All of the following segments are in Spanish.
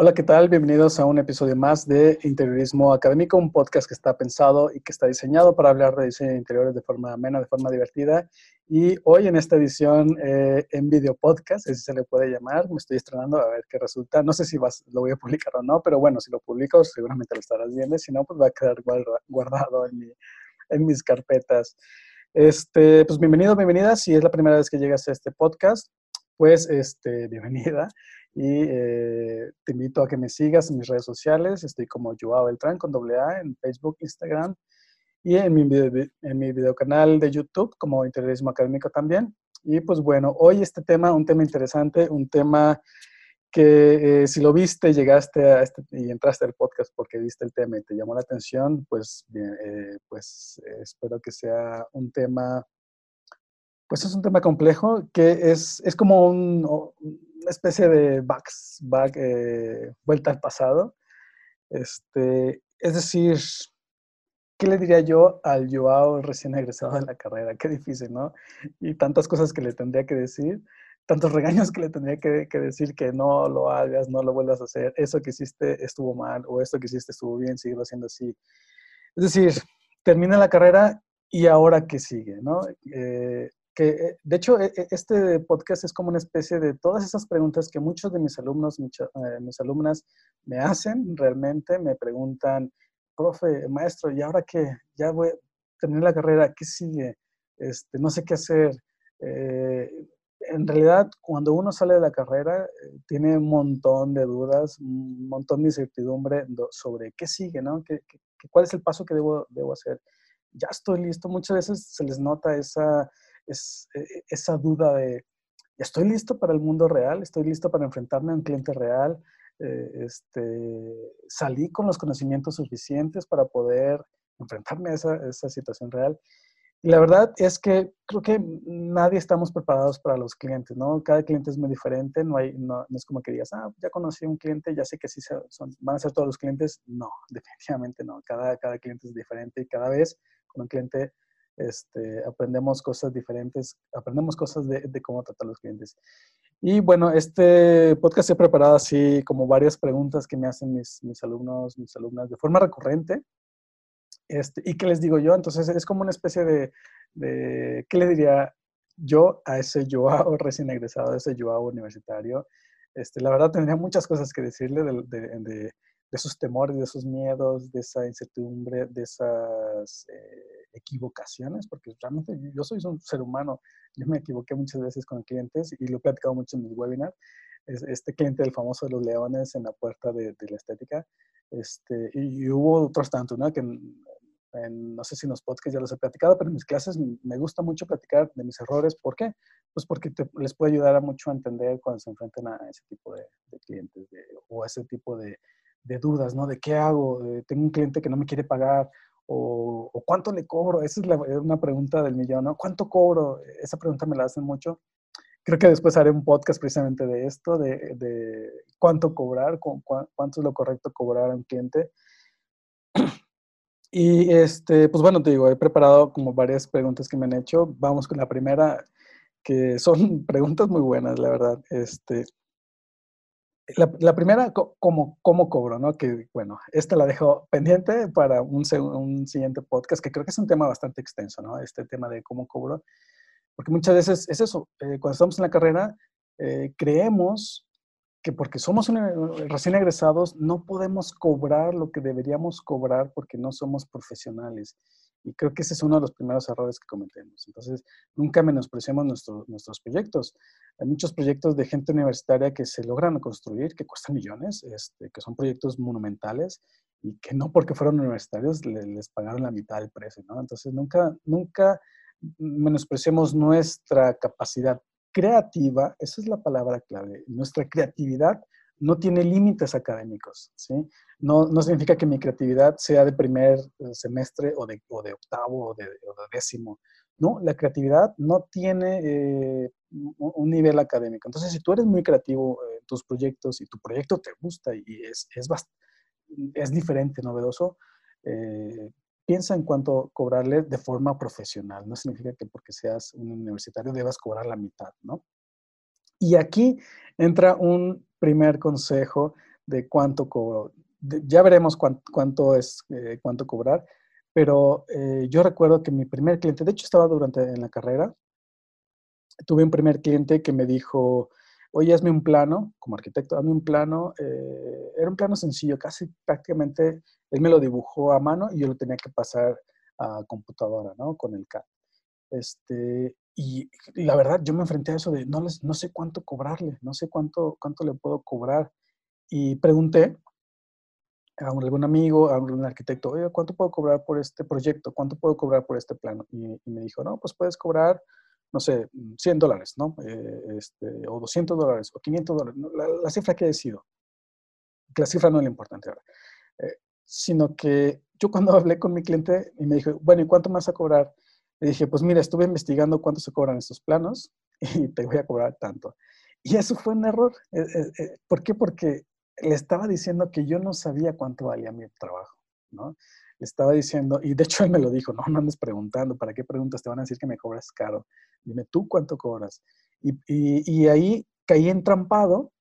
Hola, ¿qué tal? Bienvenidos a un episodio más de Interiorismo Académico, un podcast que está pensado y que está diseñado para hablar de diseño de interiores de forma amena, de forma divertida. Y hoy en esta edición eh, en video podcast, así se le puede llamar, me estoy estrenando a ver qué resulta. No sé si vas, lo voy a publicar o no, pero bueno, si lo publico seguramente lo estarás viendo, si no, pues va a quedar guardado en, mi, en mis carpetas. Este, pues bienvenido, bienvenida. Si es la primera vez que llegas a este podcast, pues este, bienvenida y eh, te invito a que me sigas en mis redes sociales. Estoy como Joao Beltrán con doble A en Facebook, Instagram y en mi, en mi videocanal de YouTube como Interiorismo Académico también. Y pues bueno, hoy este tema, un tema interesante, un tema que eh, si lo viste, llegaste a este, y entraste al podcast porque viste el tema y te llamó la atención, pues, bien, eh, pues espero que sea un tema, pues es un tema complejo, que es, es como un, una especie de backs, back, eh, vuelta al pasado. Este, es decir, ¿qué le diría yo al Joao recién egresado de la carrera? Qué difícil, ¿no? Y tantas cosas que le tendría que decir, tantos regaños que le tendría que, que decir que no lo hagas, no lo vuelvas a hacer, eso que hiciste estuvo mal o esto que hiciste estuvo bien, sigue haciendo así. Es decir, termina la carrera y ahora qué sigue, ¿no? Eh, que eh, de hecho e, e, este podcast es como una especie de todas esas preguntas que muchos de mis alumnos, eh, mis alumnas me hacen realmente, me preguntan, profe, maestro, ¿y ahora qué? Ya voy a terminar la carrera, ¿qué sigue? Este, no sé qué hacer. Eh, en realidad, cuando uno sale de la carrera, tiene un montón de dudas, un montón de incertidumbre sobre qué sigue, ¿no? ¿Qué, cuál es el paso que debo, debo hacer? Ya estoy listo. Muchas veces se les nota esa es eh, esa duda de, ¿estoy listo para el mundo real? ¿Estoy listo para enfrentarme a un cliente real? Eh, este, ¿Salí con los conocimientos suficientes para poder enfrentarme a esa, situación real? Y la verdad es que creo que nadie estamos preparados para los clientes, ¿no? Cada cliente es muy diferente, no, hay, no, es como que digas, ah, ya conocí un cliente, ya sé que sí son, van a ser todos los clientes. No, definitivamente no. Cada, cada cliente es diferente y cada vez con un cliente este, aprendemos cosas diferentes, aprendemos cosas de, cómo tratar a los clientes. Y bueno, este podcast he preparado así como varias preguntas que me hacen mis, mis alumnos, mis alumnas de forma recurrente. Este, ¿Y qué les digo yo? Entonces es como una especie de, ¿qué le diría yo a ese Joao recién egresado, a ese Joao universitario? Este, la verdad tendría muchas cosas que decirle de, de, esos temores, de esos miedos, de esa incertidumbre, de esas... Eh, equivocaciones, porque realmente yo soy un ser humano, yo me equivoqué muchas veces con clientes y lo he platicado mucho en mis webinars. Este cliente del famoso de los leones en la puerta de, la estética, este, y, hubo otros tantos, ¿no? Que no sé si en los podcasts ya los he platicado, pero en mis clases me gusta mucho platicar de mis errores. ¿Por qué? Pues porque les puede ayudar a mucho a entender cuando se enfrentan a ese tipo de, clientes o a ese tipo de, dudas, ¿no? De qué hago, tengo un cliente que no me quiere pagar o, cuánto le cobro? Esa es una pregunta del millón, ¿no? ¿Cuánto cobro? Esa pregunta me la hacen mucho. Creo que después haré un podcast precisamente de esto, de, cuánto cobrar, cuánto es lo correcto cobrar a un cliente. Y este, pues bueno, te digo, he preparado como varias preguntas que me han hecho. Vamos con la primera, que son preguntas muy buenas, la verdad. Este, la, primera, ¿cómo, ¿cómo cobro? ¿no? Que bueno, esta la dejo pendiente para un, un, siguiente podcast, que creo que es un tema bastante extenso, ¿no? Este tema de cómo cobro. Porque muchas veces es eso, eh, cuando estamos en la carrera, eh, creemos que porque somos recién egresados no podemos cobrar lo que deberíamos cobrar porque no somos profesionales. Y creo que ese es uno de los primeros errores que cometemos. Entonces, nunca menospreciemos nuestros proyectos. Hay muchos proyectos de gente universitaria que se logran construir, que cuestan millones, este, que son proyectos monumentales y que no porque fueron universitarios les, pagaron la mitad del precio, ¿no? Entonces, nunca, nunca menospreciemos nuestra capacidad creativa, esa es la palabra clave, nuestra creatividad no tiene límites académicos, ¿sí? No, no, significa que mi creatividad sea de primer eh, semestre o de, o de octavo o de, décimo. No, la creatividad no tiene eh, un nivel académico. Entonces, si tú eres muy creativo en tus proyectos y tu proyecto te gusta y es, es, es diferente, novedoso, eh, piensa en cuánto cobrarle de forma profesional. No significa que porque seas un universitario debas cobrar la mitad, ¿no? Y aquí entra un primer consejo de cuánto cobro. ya veremos cuánto, es, eh, cuánto cobrar, pero eh, yo recuerdo que mi primer cliente, de hecho estaba durante en la carrera, tuve un primer cliente que me dijo, oye, hazme un plano, como arquitecto, hazme un plano, eh, era un plano sencillo, casi prácticamente, él me lo dibujó a mano y yo lo tenía que pasar a computadora, ¿no? Con el CAD. Este, y la verdad, yo me enfrenté a eso de no, les, no sé cuánto cobrarle, no sé cuánto, cuánto le puedo cobrar. Y pregunté a algún amigo, a algún arquitecto, oye, ¿cuánto puedo cobrar por este proyecto? ¿Cuánto puedo cobrar por este plano? Y, me dijo, no, pues puedes cobrar, no sé, 100 dólares, ¿no? Eh, este, o 200 dólares, o 500 dólares, la, cifra que he decidido. La cifra no es lo importante ahora. Eh, sino que yo cuando hablé con mi cliente y me dijo, bueno, ¿y cuánto me vas a cobrar? Le dije, pues mira, estuve investigando cuánto se cobran estos planos y te voy a cobrar tanto. Y eso fue un error. Eh, eh, eh, ¿Por qué? Porque le estaba diciendo que yo no sabía cuánto valía mi trabajo, ¿no? Le estaba diciendo, y de hecho él me lo dijo, no, no andes preguntando, ¿para qué preguntas? Te van a decir que me cobras caro. Dime tú cuánto cobras. Y, y ahí caí entrampado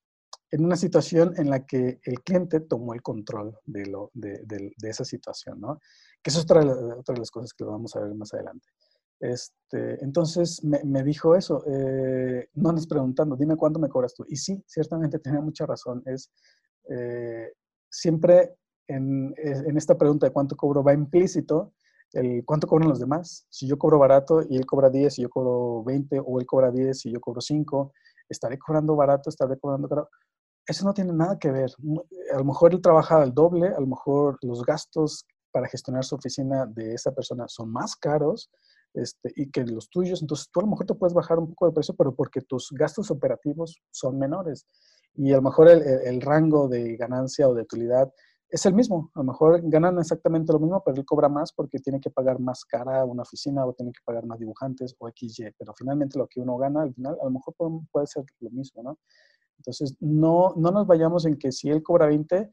en una situación en la que el cliente tomó el control de, lo, de, de, esa situación, ¿no? Que es otra, otra, de las cosas que lo vamos a ver más adelante. Este, entonces me, dijo eso, eh, no andes preguntando, dime cuánto me cobras tú. Y sí, ciertamente tenía mucha razón. Es eh, siempre en, esta pregunta de cuánto cobro va implícito el cuánto cobran los demás. Si yo cobro barato y él cobra 10 y yo cobro 20, o él cobra 10 y yo cobro 5, estaré cobrando barato, estaré cobrando caro eso no tiene nada que ver. A lo mejor él trabaja al doble, a lo mejor los gastos para gestionar su oficina de esa persona son más caros este, y que los tuyos. Entonces tú a lo mejor te puedes bajar un poco de precio, pero porque tus gastos operativos son menores. Y a lo mejor el, rango de ganancia o de utilidad es el mismo. A lo mejor ganan exactamente lo mismo, pero él cobra más porque tiene que pagar más cara una oficina o tiene que pagar más dibujantes o XY. Pero finalmente lo que uno gana al final a lo mejor puede, ser lo mismo, ¿no? Entonces, no, no nos vayamos en que si él cobra 20,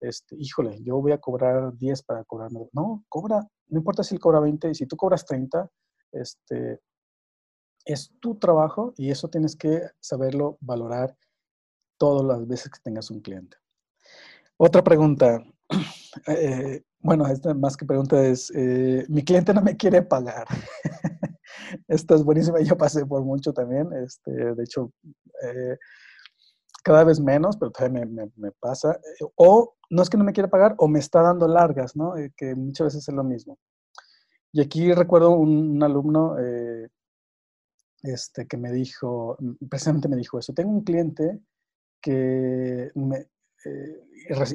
este, híjole, yo voy a cobrar 10 para cobrar. No, cobra, no importa si él cobra 20 y si tú cobras 30, este, es tu trabajo y eso tienes que saberlo valorar todas las veces que tengas un cliente. Otra pregunta. Eh, bueno, esta más que pregunta es, eh, mi cliente no me quiere pagar. esta es buenísima, yo pasé por mucho también. Este, de hecho, eh, cada vez menos, pero todavía me, pasa. O no es que no me quiera pagar, o me está dando largas, ¿no? Que muchas veces es lo mismo. Y aquí recuerdo un, alumno eh, este, que me dijo, precisamente me dijo eso. Tengo un cliente que me,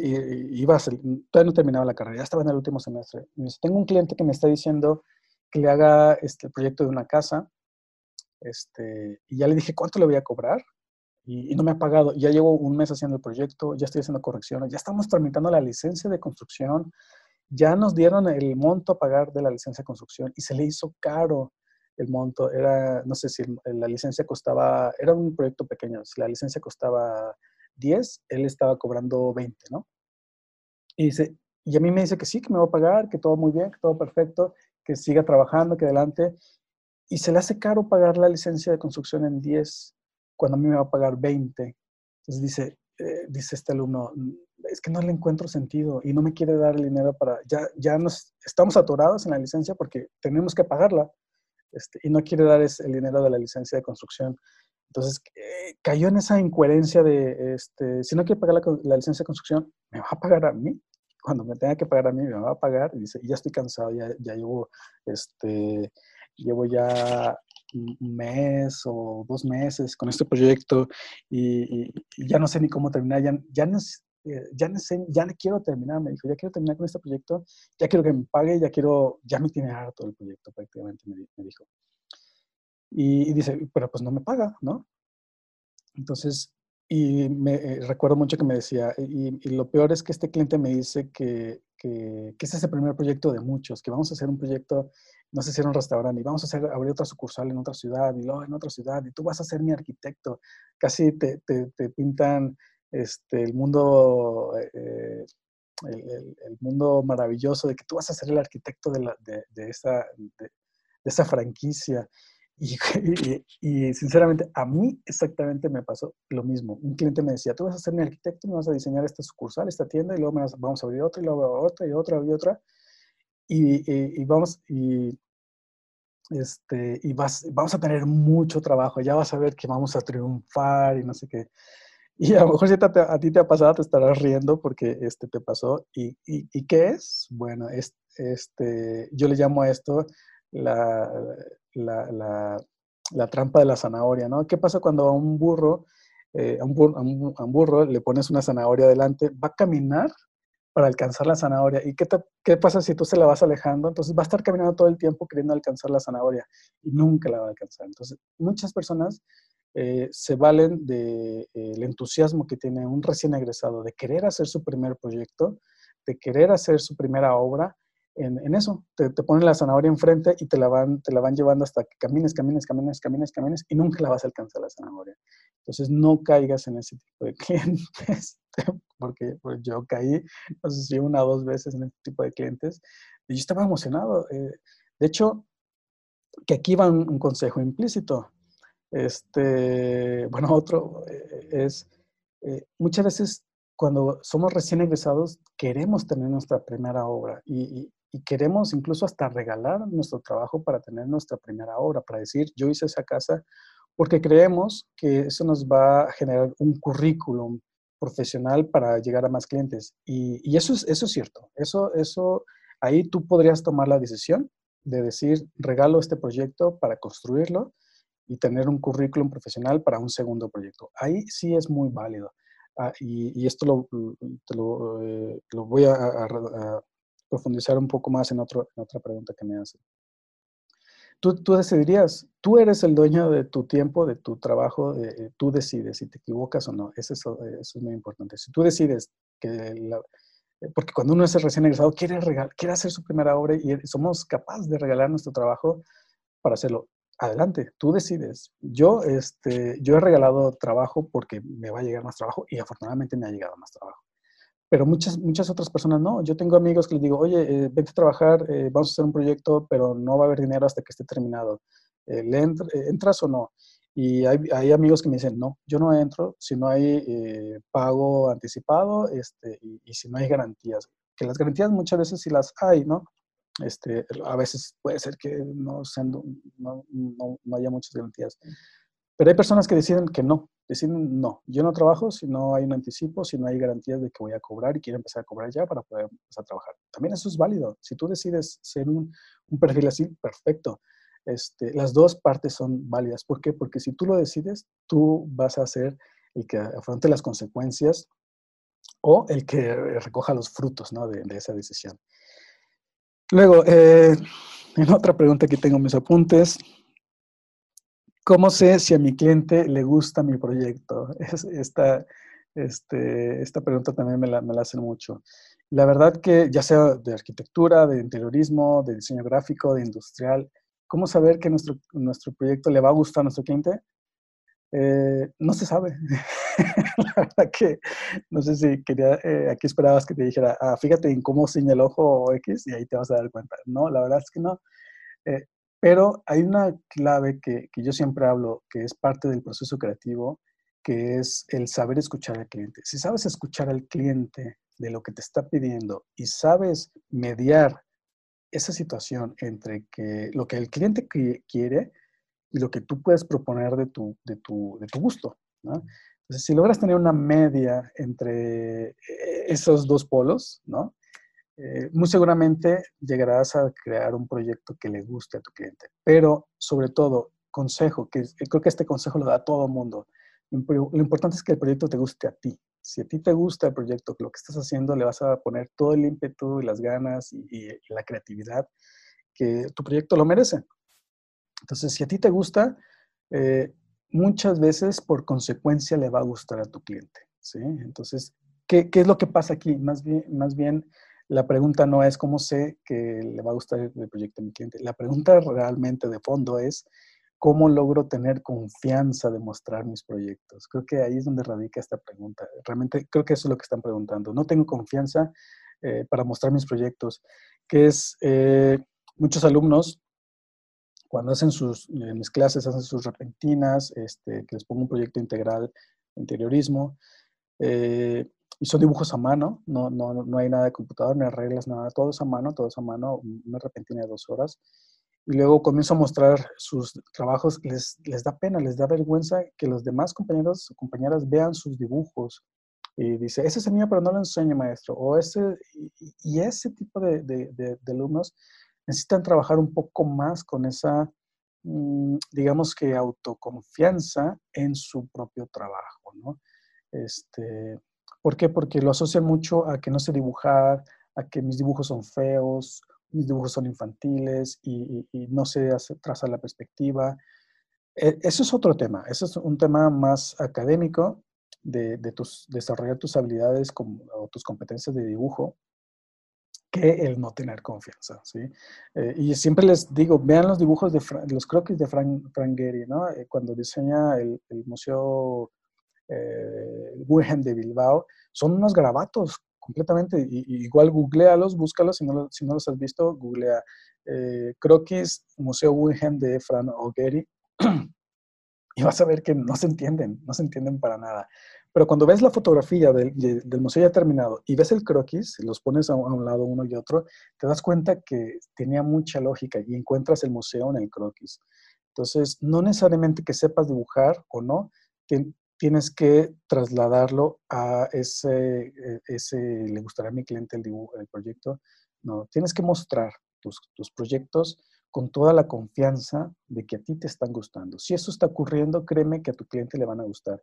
iba a todavía no terminaba la carrera, ya estaba en el último semestre. Me dice, tengo un cliente que me está diciendo que le haga este, el proyecto de una casa. Este, y ya le dije, ¿cuánto le voy a cobrar? y, no me ha pagado. Ya llevo un mes haciendo el proyecto, ya estoy haciendo correcciones, ya estamos tramitando la licencia de construcción, ya nos dieron el monto a pagar de la licencia de construcción y se le hizo caro el monto. Era, no sé si la licencia costaba, era un proyecto pequeño, si la licencia costaba 10, él estaba cobrando 20, ¿no? Y, dice, y a mí me dice que sí, que me va a pagar, que todo muy bien, que todo perfecto, que siga trabajando, que adelante. Y se le hace caro pagar la licencia de construcción en 10 cuando a mí me va a pagar 20. Entonces dice, eh, dice este alumno, es que no le encuentro sentido y no me quiere dar el dinero para, ya, ya nos estamos atorados en la licencia porque tenemos que pagarla este, y no quiere dar el dinero de la licencia de construcción. Entonces eh, cayó en esa incoherencia de, este, si no quiere pagar la, licencia de construcción, me va a pagar a mí. Cuando me tenga que pagar a mí, me va a pagar. Y dice, ya estoy cansado, ya, ya llevo, este, llevo ya un mes o dos meses con este proyecto y, ya no sé ni cómo terminar, ya, ya, no, eh, ya, sé, ya quiero terminar, me dijo, ya quiero terminar con este proyecto, ya quiero que me pague, ya quiero, ya me tiene harto el proyecto prácticamente, me, dijo. Y, dice, pero pues no me paga, ¿no? Entonces, y me eh, recuerdo mucho que me decía, y, lo peor es que este cliente me dice que, que, que, ese es el primer proyecto de muchos, que vamos a hacer un proyecto no sé si era un restaurante, y vamos a hacer, abrir otra sucursal en otra ciudad, y luego en otra ciudad, y tú vas a ser mi arquitecto. Casi te, te, pintan este, el mundo, eh, el, mundo maravilloso de que tú vas a ser el arquitecto de, la, de, de esa, de, esa franquicia. Y, sinceramente, a mí exactamente me pasó lo mismo. Un cliente me decía, tú vas a ser mi arquitecto, me vas a diseñar esta sucursal, esta tienda, y luego vamos a abrir otra, y luego otra, y otra, y otra. Y, vamos, y, este, y vas, vamos a tener mucho trabajo, ya vas a ver que vamos a triunfar y no sé qué. Y a lo mejor si a ti te ha pasado, te estarás riendo porque este, te pasó. ¿Y, y, qué es? Bueno, es, este, yo le llamo a esto la, la, la, trampa de la zanahoria, ¿no? ¿Qué pasa cuando a un burro, eh, a, un burro, le pones una zanahoria delante? Va a caminar para alcanzar la zanahoria. ¿Y qué, qué, pasa si tú se la vas alejando? Entonces va a estar caminando todo el tiempo queriendo alcanzar la zanahoria y nunca la va a alcanzar. Entonces, muchas personas eh, se valen del de, el entusiasmo que tiene un recién egresado de querer hacer su primer proyecto, de querer hacer su primera obra en, eso. Te, te, ponen la zanahoria enfrente y te la, van, te la van llevando hasta que camines, camines, camines, camines, camines y nunca la vas a alcanzar la zanahoria. Entonces no caigas en ese tipo de clientes, porque pues, yo caí, no sé si una o dos veces en este tipo de clientes y yo estaba emocionado. Eh, de hecho, que aquí va un, consejo implícito. Este, bueno, otro eh, es, eh, muchas veces cuando somos recién egresados, queremos tener nuestra primera obra y, y queremos incluso hasta regalar nuestro trabajo para tener nuestra primera obra, para decir, yo hice esa casa, porque creemos que eso nos va a generar un currículum profesional para llegar a más clientes. Y, eso, es, eso es cierto. Eso, eso, ahí tú podrías tomar la decisión de decir, regalo este proyecto para construirlo y tener un currículum profesional para un segundo proyecto. Ahí sí es muy válido. Ah, y, esto lo, te lo, eh, lo voy a, profundizar un poco más en, otro, otra pregunta que me hacen. Tú, tú, decidirías, tú eres el dueño de tu tiempo, de tu trabajo, eh, tú decides si te equivocas o no. Eso, eso, es muy importante. Si tú decides que, la, eh, porque cuando uno es recién egresado, quiere, regal, quiere hacer su primera obra y somos capaces de regalar nuestro trabajo para hacerlo. Adelante, tú decides. Yo, este, yo he regalado trabajo porque me va a llegar más trabajo y afortunadamente me ha llegado más trabajo pero muchas, muchas otras personas no. Yo tengo amigos que les digo, oye, eh, vente a trabajar, eh, vamos a hacer un proyecto, pero no va a haber dinero hasta que esté terminado. Eh, ¿le ¿Entras o no? Y hay, hay, amigos que me dicen, no, yo no entro si no hay pago anticipado este, y, y, si no hay garantías. Que las garantías muchas veces sí las hay, ¿no? Este, a veces puede ser que no, no, no, no haya muchas garantías. Pero hay personas que deciden que no, deciden no, yo no trabajo si no hay un anticipo, si no hay garantías de que voy a cobrar y quiero empezar a cobrar ya para poder empezar a trabajar. También eso es válido. Si tú decides ser un, un perfil así, perfecto. Este, las dos partes son válidas. ¿Por qué? Porque si tú lo decides, tú vas a ser el que afronte las consecuencias o el que recoja los frutos ¿no? de, de, esa decisión. Luego, eh, en otra pregunta que tengo mis apuntes, ¿Cómo sé si a mi cliente le gusta mi proyecto? esta, este, esta pregunta también me la, me la hacen mucho. La verdad que ya sea de arquitectura, de interiorismo, de diseño gráfico, de industrial, ¿cómo saber que nuestro, nuestro proyecto le va a gustar a nuestro cliente? Eh, no se sabe. la verdad que no sé si quería, eh, aquí esperabas que te dijera, ah, fíjate en cómo señala el ojo X y ahí te vas a dar cuenta. No, la verdad es que no. Eh, pero hay una clave que, yo siempre hablo, que es parte del proceso creativo, que es el saber escuchar al cliente. Si sabes escuchar al cliente de lo que te está pidiendo y sabes mediar esa situación entre que lo que el cliente quiere y lo que tú puedes proponer de tu, de tu, de tu gusto. Si logras tener una media entre eh, esos dos polos, ¿no? Eh, muy seguramente llegarás a crear un proyecto que le guste a tu cliente. Pero sobre todo, consejo, que creo que este consejo lo da a todo el mundo. Lo importante es que el proyecto te guste a ti. Si a ti te gusta el proyecto, lo que estás haciendo, le vas a poner todo el ímpetu y las ganas y, la creatividad que tu proyecto lo merece. Entonces, si a ti te gusta, eh, muchas veces por consecuencia le va a gustar a tu cliente. ¿sí? Entonces, ¿qué, ¿qué, es lo que pasa aquí? Más bien, más bien la pregunta no es cómo sé que le va a gustar el proyecto a mi cliente. La pregunta realmente de fondo es cómo logro tener confianza de mostrar mis proyectos. Creo que ahí es donde radica esta pregunta. Realmente creo que eso es lo que están preguntando. No tengo confianza eh, para mostrar mis proyectos, que es eh, muchos alumnos cuando hacen sus, en mis clases, hacen sus repentinas, este, que les pongo un proyecto integral de interiorismo, eh, y son dibujos a mano, no, no, no hay nada de computador, ni reglas, nada, todo es a mano, todo es a mano, una repentina de dos horas. Y luego comienzo a mostrar sus trabajos, les, les da pena, les da vergüenza que los demás compañeros o compañeras vean sus dibujos. Y dice, ese es el mío, pero no lo enseño, maestro. O ese, y, ese tipo de, de, de alumnos necesitan trabajar un poco más con esa, mm, digamos que autoconfianza en su propio trabajo, ¿no? Este, ¿Por qué? Porque lo asocian mucho a que no sé dibujar, a que mis dibujos son feos, mis dibujos son infantiles y, no sé trazar la perspectiva. E, eso es otro tema, eso es un tema más académico de, tus, desarrollar tus habilidades o tus competencias de dibujo que el no tener confianza, ¿sí? Eh, y siempre les digo, vean los dibujos de los croquis de Frank, Frank Gehry, ¿no? Eh, cuando diseña el, Museo eh, de Bilbao, son unos grabatos completamente, y, igual googlealos, búscalos, si no, los has visto, googlea eh, croquis Museo Guggenheim de Frank O'Gehry, y vas a ver que no se entienden, no se entienden para nada. Pero cuando ves la fotografía del, museo ya terminado y ves el croquis, los pones a, un lado uno y otro, te das cuenta que tenía mucha lógica y encuentras el museo en el croquis. Entonces, no necesariamente que sepas dibujar o no, tienes que trasladarlo a ese, e, ese le gustará a mi cliente el, dibujo, el proyecto. No, tienes que mostrar tus, tus proyectos con toda la confianza de que a ti te están gustando. Si eso está ocurriendo, créeme que a tu cliente le van a gustar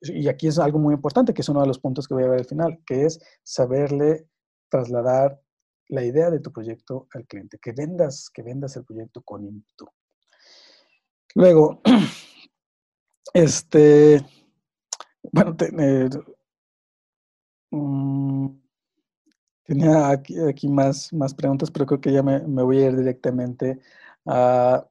y aquí es algo muy importante, que es uno de los puntos que voy a ver al final, que es saberle trasladar la idea de tu proyecto al cliente, que vendas, que vendas el proyecto con ímpetu. Luego, este, bueno, eh, mm, tenía aquí, aquí, más, más preguntas, pero creo que ya me, me voy a ir directamente a,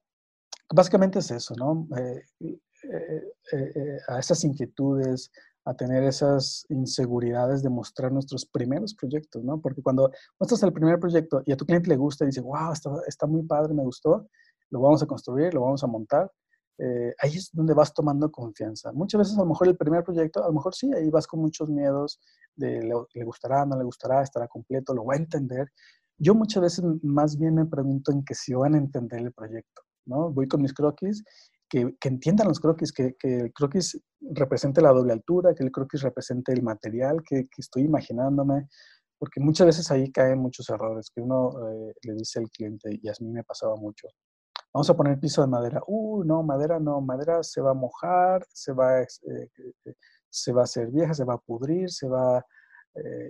básicamente es eso, ¿no? Eh, eh, eh, eh, a esas inquietudes, a tener esas inseguridades de mostrar nuestros primeros proyectos, ¿no? Porque cuando muestras el primer proyecto y a tu cliente le gusta y dice, wow, está, muy padre, me gustó, lo vamos a construir, lo vamos a montar, ahí es donde vas tomando confianza. Muchas veces a lo mejor el primer proyecto, a lo mejor sí, ahí vas con muchos miedos le gustará, no le gustará, estará completo, lo va a entender. Yo muchas veces más bien me pregunto en que si van a entender el proyecto, ¿no? Voy con mis croquis que, entiendan los croquis, que, el croquis represente la doble altura, que el croquis represente el material que, estoy imaginándome, porque muchas veces ahí caen muchos errores que uno eh, le dice al cliente, y a mí me pasaba mucho. Vamos a poner piso de madera. Uh, no, madera no, madera se va a mojar, se va, eh, eh, se va a hacer vieja, se va a pudrir, se va...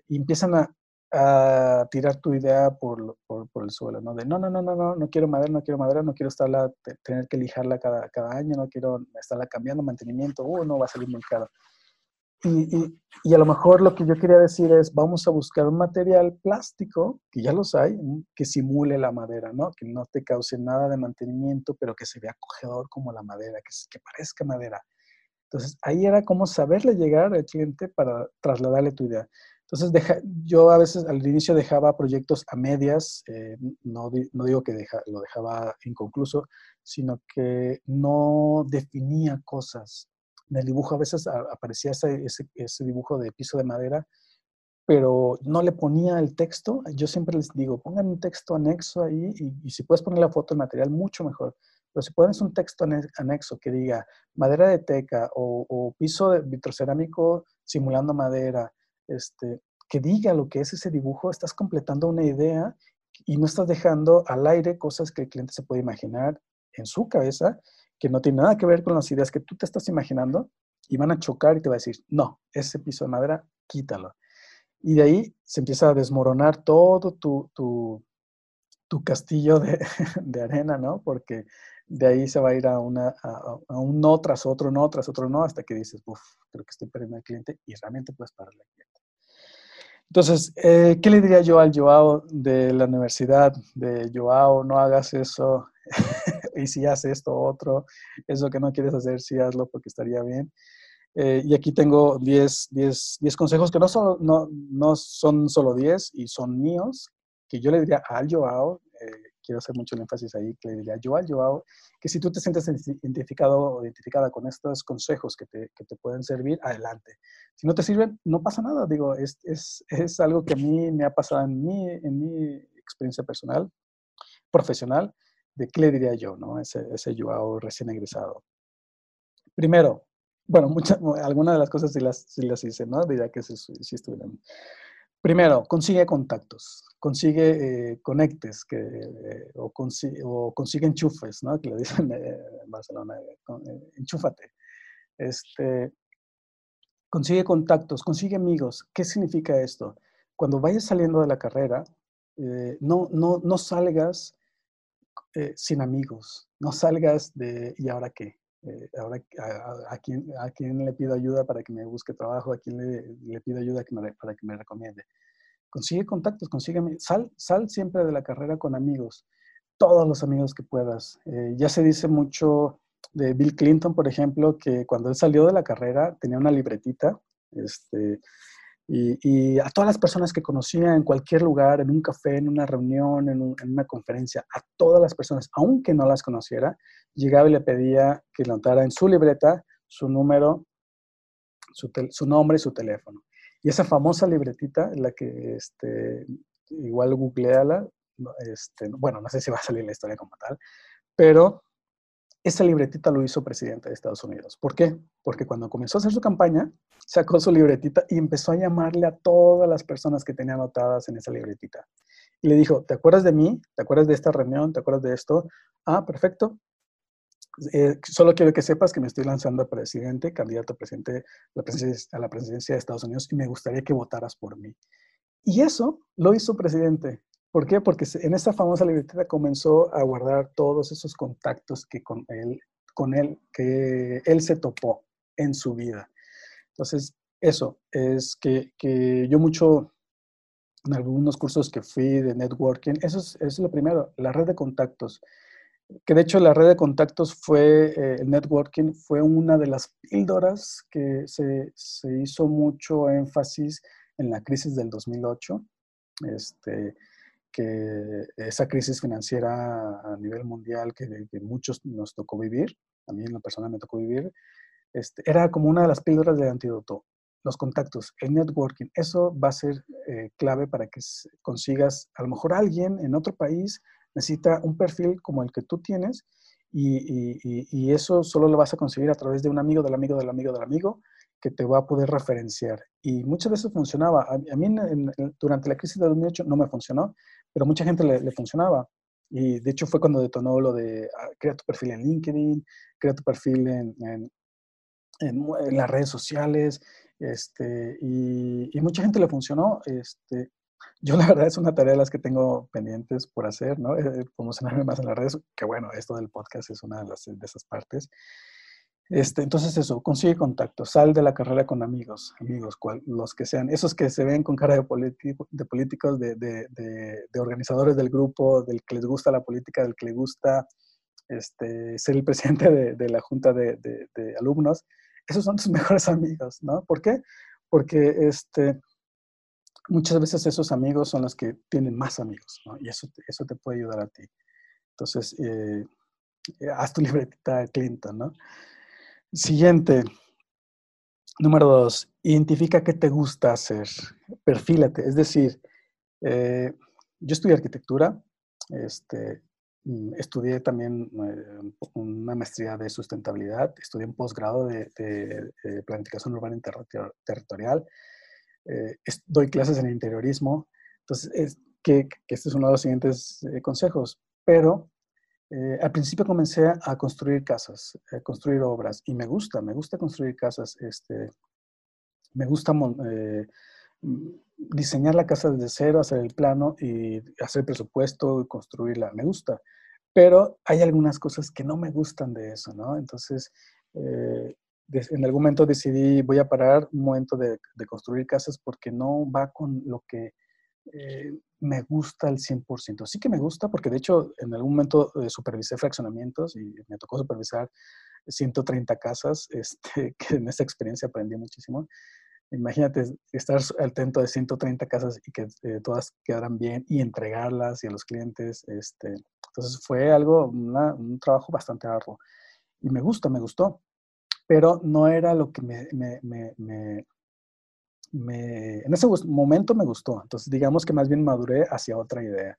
y empiezan a, a tirar tu idea por, por, por, el suelo, ¿no? De no, no, no, no, no, no quiero madera, no quiero madera, no quiero estarla, tener que lijarla cada, cada año, no quiero estarla cambiando, mantenimiento, uh, no, va a salir muy caro. Y, y, y, a lo mejor lo que yo quería decir es, vamos a buscar un material plástico, que ya los hay, que simule la madera, ¿no? Que no te cause nada de mantenimiento, pero que se vea acogedor como la madera, que, que parezca madera. Entonces, ahí era como saberle llegar al cliente para trasladarle tu idea. Entonces, yo a veces al inicio dejaba proyectos a medias, eh, no, no, digo que lo dejaba inconcluso, sino que no definía cosas. En el dibujo a veces aparecía ese, dibujo de piso de madera, pero no le ponía el texto. Yo siempre les digo, pongan un texto anexo ahí y, si puedes poner la foto del material, mucho mejor. Pero si pones un texto anexo que diga madera de teca o, o piso de vitrocerámico simulando madera, este, que diga lo que es ese dibujo, estás completando una idea y no estás dejando al aire cosas que el cliente se puede imaginar en su cabeza, que no tiene nada que ver con las ideas que tú te estás imaginando y van a chocar y te va a decir, no, ese piso de madera, quítalo. Y de ahí se empieza a desmoronar todo tu, tu, tu castillo de, de, arena, ¿no? Porque de ahí se va a ir a, una, a, un no tras otro, no tras otro, no, hasta que dices, uff, creo que estoy perdiendo al cliente y realmente puedes pararle al cliente. Entonces, eh, ¿qué le diría yo al Joao de la universidad? De Joao, no hagas eso, y si haces esto otro, eso que no quieres hacer, sí hazlo porque estaría bien. Eh, y aquí tengo 10, 10, 10 consejos que no, son, no son solo 10 y son míos, que yo le diría al Joao, eh, quiero hacer mucho el énfasis ahí, que le diría yo al Joao, que si tú te sientes identificado o identificada con estos consejos que te, que te pueden servir, adelante. Si no te sirven, no pasa nada. Digo, es, es, es algo que a mí me ha pasado en mi, en mi experiencia personal, profesional, de qué le diría yo, ¿no? Ese, ese Joao recién egresado. Primero, bueno, muchas, algunas de las cosas sí las, sí las hice, ¿no? Diría que sí, sí estuvieron. Primero, consigue contactos, consigue eh, conectes que, eh, o, consigue, o, consigue, enchufes, ¿no? Que le dicen eh, en Barcelona, enchúfate. Este, consigue contactos, consigue amigos. ¿Qué significa esto? Cuando vayas saliendo de la carrera, no, no, no salgas sin amigos, no salgas de ¿y ahora qué? Eh, ahora a, a, quién, a quién le pido ayuda para que me busque trabajo, a quién le, pido ayuda para que me recomiende. Consigue contactos, consigue, sal, sal siempre de la carrera con amigos, todos los amigos que puedas. Eh, ya se dice mucho de Bill Clinton, por ejemplo, que cuando él salió de la carrera tenía una libretita, este, y, a todas las personas que conocía en cualquier lugar, en un café, en una reunión, en, una conferencia, a todas las personas, aunque no las conociera, llegaba y le pedía que le notara en su libreta su número, su, su nombre y su teléfono. Y esa famosa libretita, la que este, igual googleala, este, bueno, no sé si va a salir la historia como tal, pero esa libretita lo hizo presidente de Estados Unidos. ¿Por qué? Porque cuando comenzó a hacer su campaña, sacó su libretita y empezó a llamarle a todas las personas que tenía anotadas en esa libretita. Y le dijo, ¿te acuerdas de mí? ¿Te acuerdas de esta reunión? ¿Te acuerdas de esto? Ah, perfecto. Eh, solo quiero que sepas que me estoy lanzando a presidente, candidato a, presidente, a la presidencia de Estados Unidos y me gustaría que votaras por mí. Y eso lo hizo presidente. ¿Por qué? Porque en esa famosa libretita comenzó a guardar todos esos contactos que con él, con él, que él se topó en su vida. Entonces, eso es que, que yo mucho, en algunos cursos que fui de networking, eso es, eso es, lo primero, la red de contactos. Que de hecho la red de contactos fue, eh, el networking fue una de las píldoras que se, se hizo mucho énfasis en la crisis del 2008. Este, que esa crisis financiera a nivel mundial que, muchos nos tocó vivir, a mí en la persona me tocó vivir, este, era como una de las píldoras de antídoto. Los contactos, el networking, eso va a ser eh, clave para que consigas, a lo mejor alguien en otro país necesita un perfil como el que tú tienes y, y, eso solo lo vas a conseguir a través de un amigo, del amigo, del amigo, del amigo, que te va a poder referenciar. Y muchas veces funcionaba. A, mí durante la crisis de 2008 no me funcionó, pero mucha gente le, funcionaba. Y de hecho fue cuando detonó lo de ah, crea tu perfil en LinkedIn, crea tu perfil en, en, en, las redes sociales, este, y, y, mucha gente le funcionó. Este, yo la verdad es una tarea de las que tengo pendientes por hacer, ¿no? Eh, promocionarme más en las redes, que bueno, esto del podcast es una de, las, de esas partes. Este, entonces eso, consigue contacto, sal de la carrera con amigos, amigos, los que sean, esos que se ven con cara de, políticos, de, organizadores del grupo, del que les gusta la política, del que le gusta este, ser el presidente de, la junta de, alumnos, esos son tus mejores amigos, ¿no? ¿Por qué? Porque este, muchas veces esos amigos son los que tienen más amigos, ¿no? Y eso, eso te puede ayudar a ti. Entonces, eh, haz tu libretita de Clinton, ¿no? Siguiente. Número dos, identifica qué te gusta hacer. Perfílate. Es decir, eh, yo estudié arquitectura, este, mm, estudié también eh, una maestría de sustentabilidad, estudié un posgrado de, planificación urbana territorial, eh, doy clases en interiorismo. Entonces, es, que, que, este es uno de los siguientes consejos, pero eh, al principio comencé a construir casas, a construir obras, y me gusta, me gusta construir casas. Este, me gusta eh, diseñar la casa desde cero, hacer el plano y hacer presupuesto y construirla. Me gusta. Pero hay algunas cosas que no me gustan de eso, ¿no? Entonces, eh, en algún momento decidí, voy a parar un momento de construir casas porque no va con lo que eh, me gusta al 100%. Sí que me gusta porque de hecho en algún momento eh, supervisé fraccionamientos y me tocó supervisar 130 casas, este, que en esta experiencia aprendí muchísimo. Imagínate estar atento de 130 casas y que eh, todas quedaran bien y entregarlas y a los clientes. Este, entonces fue algo, un trabajo bastante arduo. Y me gusta, me gustó, pero no era lo que me, me, me, en ese momento me gustó. Entonces digamos que más bien maduré hacia otra idea.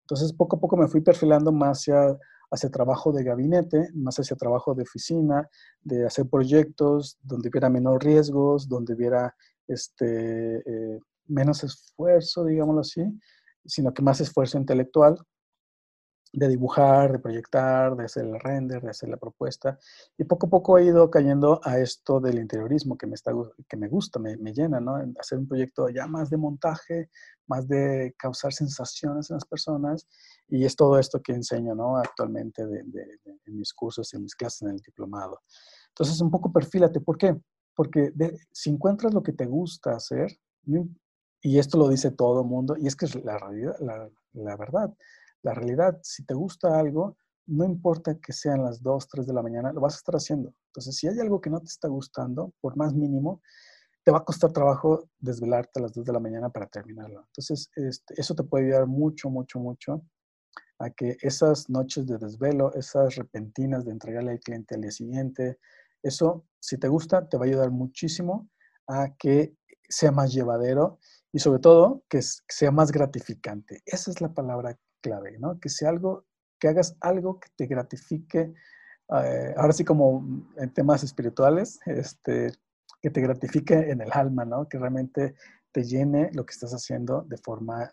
Entonces poco a poco me fui perfilando más hacia hacia trabajo de gabinete, más hacia trabajo de oficina, de hacer proyectos donde hubiera menos riesgos, donde hubiera este, eh, menos esfuerzo, digámoslo así, sino que más esfuerzo intelectual de dibujar, de proyectar, de hacer el render, de hacer la propuesta. Y poco a poco he ido cayendo a esto del interiorismo que me, está, que me gusta, me, me llena, ¿no? Hacer un proyecto ya más de montaje, más de causar sensaciones en las personas. Y es todo esto que enseño, ¿no? Actualmente de, en mis cursos, en mis clases en el diplomado. Entonces, un poco perfílate. ¿Por qué? Porque si encuentras lo que te gusta hacer, y esto lo dice todo el mundo, y es que es la realidad, la, la verdad la realidad, si te gusta algo, no importa que sean las 2, 3 de la mañana, lo vas a estar haciendo. Entonces, si hay algo que no te está gustando, por más mínimo, te va a costar trabajo desvelarte a las 2 de la mañana para terminarlo. Entonces, este, eso te puede ayudar mucho, mucho, mucho a que esas noches de desvelo, esas repentinas de entregarle al cliente al día siguiente, eso, si te gusta, te va a ayudar muchísimo a que sea más llevadero y sobre todo que sea más gratificante. Esa es la palabra clave, ¿no? Que sea algo, que hagas algo que te gratifique, eh, ahora sí como en temas espirituales, este, que te gratifique en el alma, ¿no? Que realmente te llene lo que estás haciendo de forma eh,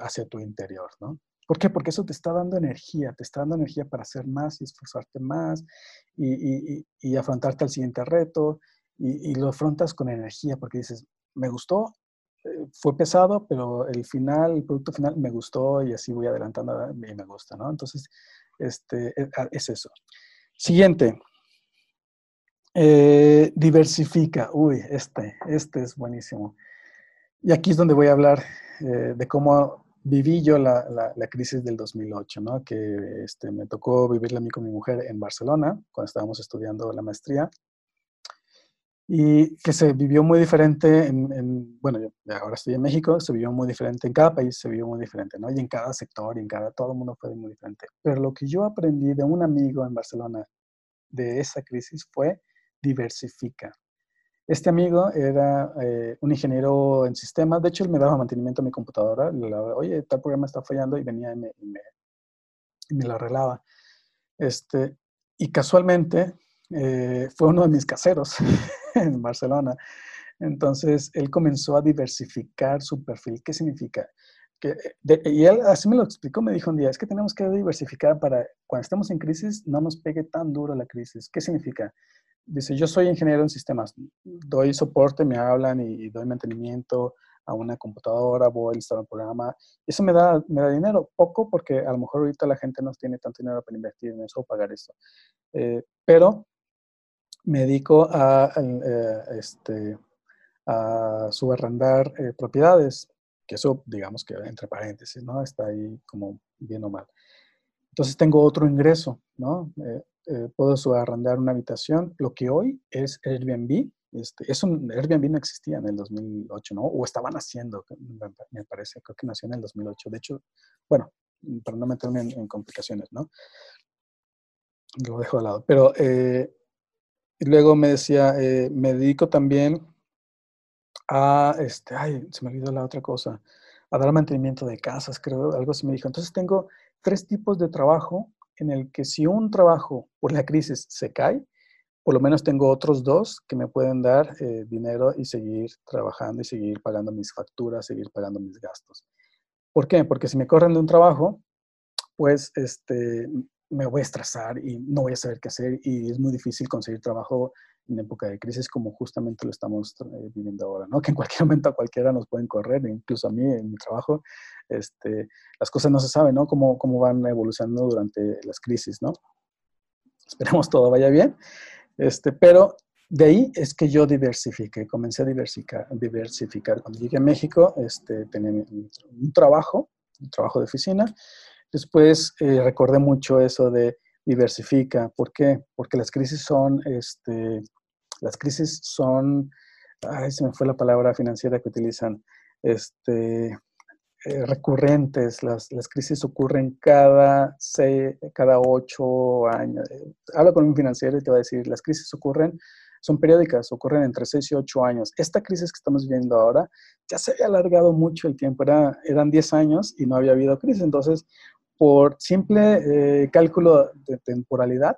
hacia tu interior, ¿no? ¿Por qué? Porque eso te está dando energía, te está dando energía para hacer más y esforzarte más y, y, afrontarte al siguiente reto y, y, lo afrontas con energía porque dices, me gustó, fue pesado, pero el final, el producto final me gustó y así voy adelantando y me gusta, ¿no? Entonces, este, e, es eso. Siguiente. Eh, diversifica. Uy, este, este es buenísimo. Y aquí es donde voy a hablar eh, de cómo viví yo la, la, crisis del 2008, ¿no? Que este, me tocó vivirla a mí con mi mujer en Barcelona, cuando estábamos estudiando la maestría y que se vivió muy diferente en, bueno, yo ahora estoy en México, se vivió muy diferente en cada país, se vivió muy diferente, ¿no? Y en cada sector, y en cada, todo el mundo fue muy diferente. Pero lo que yo aprendí de un amigo en Barcelona de esa crisis fue diversifica. Este amigo era eh, un ingeniero en sistemas, de hecho él me daba mantenimiento a mi computadora, le daba, oye, tal programa está fallando y venía y me, y me, y me lo arreglaba. Este, y casualmente eh, fue uno de mis caseros en Barcelona. Entonces, él comenzó a diversificar su perfil. ¿Qué significa? Que, y él así me lo explicó, me dijo un día, es que tenemos que diversificar para cuando estemos en crisis no nos pegue tan duro la crisis. ¿Qué significa? Dice, yo soy ingeniero en sistemas, doy soporte, me hablan y, doy mantenimiento a una computadora, voy a instalar un programa. Eso me da, me da dinero, poco porque a lo mejor ahorita la gente no tiene tanto dinero para invertir en eso o pagar eso. Eh, pero me dedico a, eh, este, a subarrendar eh, propiedades, que eso, digamos que entre paréntesis, ¿no? Está ahí como bien o mal. Entonces tengo otro ingreso, ¿no? Eh, puedo subarrendar una habitación, lo que hoy es Airbnb. Este, eso, Airbnb no existía en el 2008, ¿no? O estaban haciendo, me parece, creo que nació en el 2008. De hecho, bueno, para no meterme en, complicaciones, ¿no? Lo dejo de lado. Pero y luego me decía, eh, me dedico también a, este, ay, se me olvidó la otra cosa, a dar mantenimiento de casas, creo, algo así me dijo. Entonces tengo tres tipos de trabajo en el que si un trabajo por la crisis se cae, por lo menos tengo otros dos que me pueden dar eh, dinero y seguir trabajando y seguir pagando mis facturas, seguir pagando mis gastos. ¿Por qué? Porque si me corren de un trabajo, pues este, me voy a estresar y no voy a saber qué hacer y es muy difícil conseguir trabajo en época de crisis como justamente lo estamos eh, viviendo ahora, ¿no? Que en cualquier momento a cualquiera nos pueden correr, incluso a mí en mi trabajo, este, las cosas no se saben, ¿no? Cómo, cómo van evolucionando durante las crisis, ¿no? Esperemos todo vaya bien, este, pero de ahí es que yo diversifiqué, comencé a diversificar, diversificar. Cuando llegué a México, este, tenía un trabajo, un trabajo de oficina, Después eh, recordé mucho eso de diversifica. ¿Por qué? Porque las crisis son, este, las crisis son ay, se me fue la palabra financiera que utilizan, este, eh, recurrentes, las, las, crisis ocurren cada, seis, cada ocho años. Habla con un financiero y te va a decir, las crisis ocurren, son periódicas, ocurren entre seis y ocho años. Esta crisis que estamos viviendo ahora ya se había alargado mucho el tiempo, Era, eran diez años y no había habido crisis. Entonces, por simple eh, cálculo de temporalidad,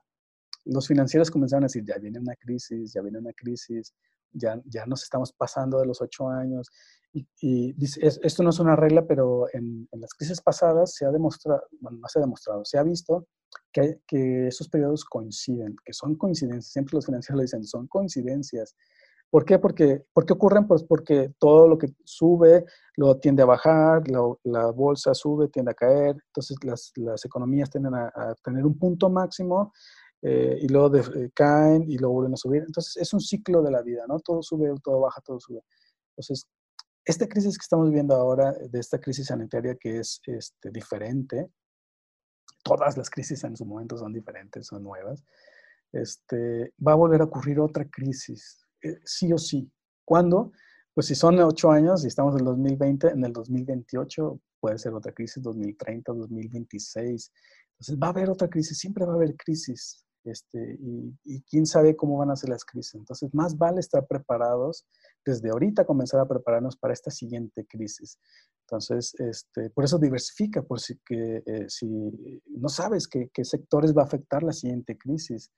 los financieros comenzaron a decir, ya viene una crisis, ya viene una crisis, ya, ya nos estamos pasando de los ocho años. Y, esto no es una regla, pero en, las crisis pasadas se ha demostrado, bueno, no se ha demostrado, se ha visto que, que esos periodos coinciden, que son coincidencias. Siempre los financieros lo dicen, son coincidencias. ¿Por qué? Porque, ¿Por qué ocurren? Pues porque todo lo que sube lo tiende a bajar, la bolsa sube, tiende a caer, entonces las, las economías tienden a, a, tener un punto máximo eh, y luego eh, caen y luego vuelven a subir. Entonces es un ciclo de la vida, ¿no? Todo sube, todo baja, todo sube. Entonces, esta crisis que estamos viviendo ahora, de esta crisis sanitaria que es este, diferente, todas las crisis en su momento son diferentes, son nuevas, este, va a volver a ocurrir otra crisis, eh, sí o sí. ¿Cuándo? Pues si son ocho años y estamos en el 2020, en el 2028 puede ser otra crisis, 2030, 2026. Entonces va a haber otra crisis, siempre va a haber crisis. Este, y, quién sabe cómo van a ser las crisis. Entonces, más vale estar preparados desde ahorita, comenzar a prepararnos para esta siguiente crisis. Entonces, este, por eso diversifica, por si, que, eh, si no sabes qué, sectores va a afectar la siguiente crisis.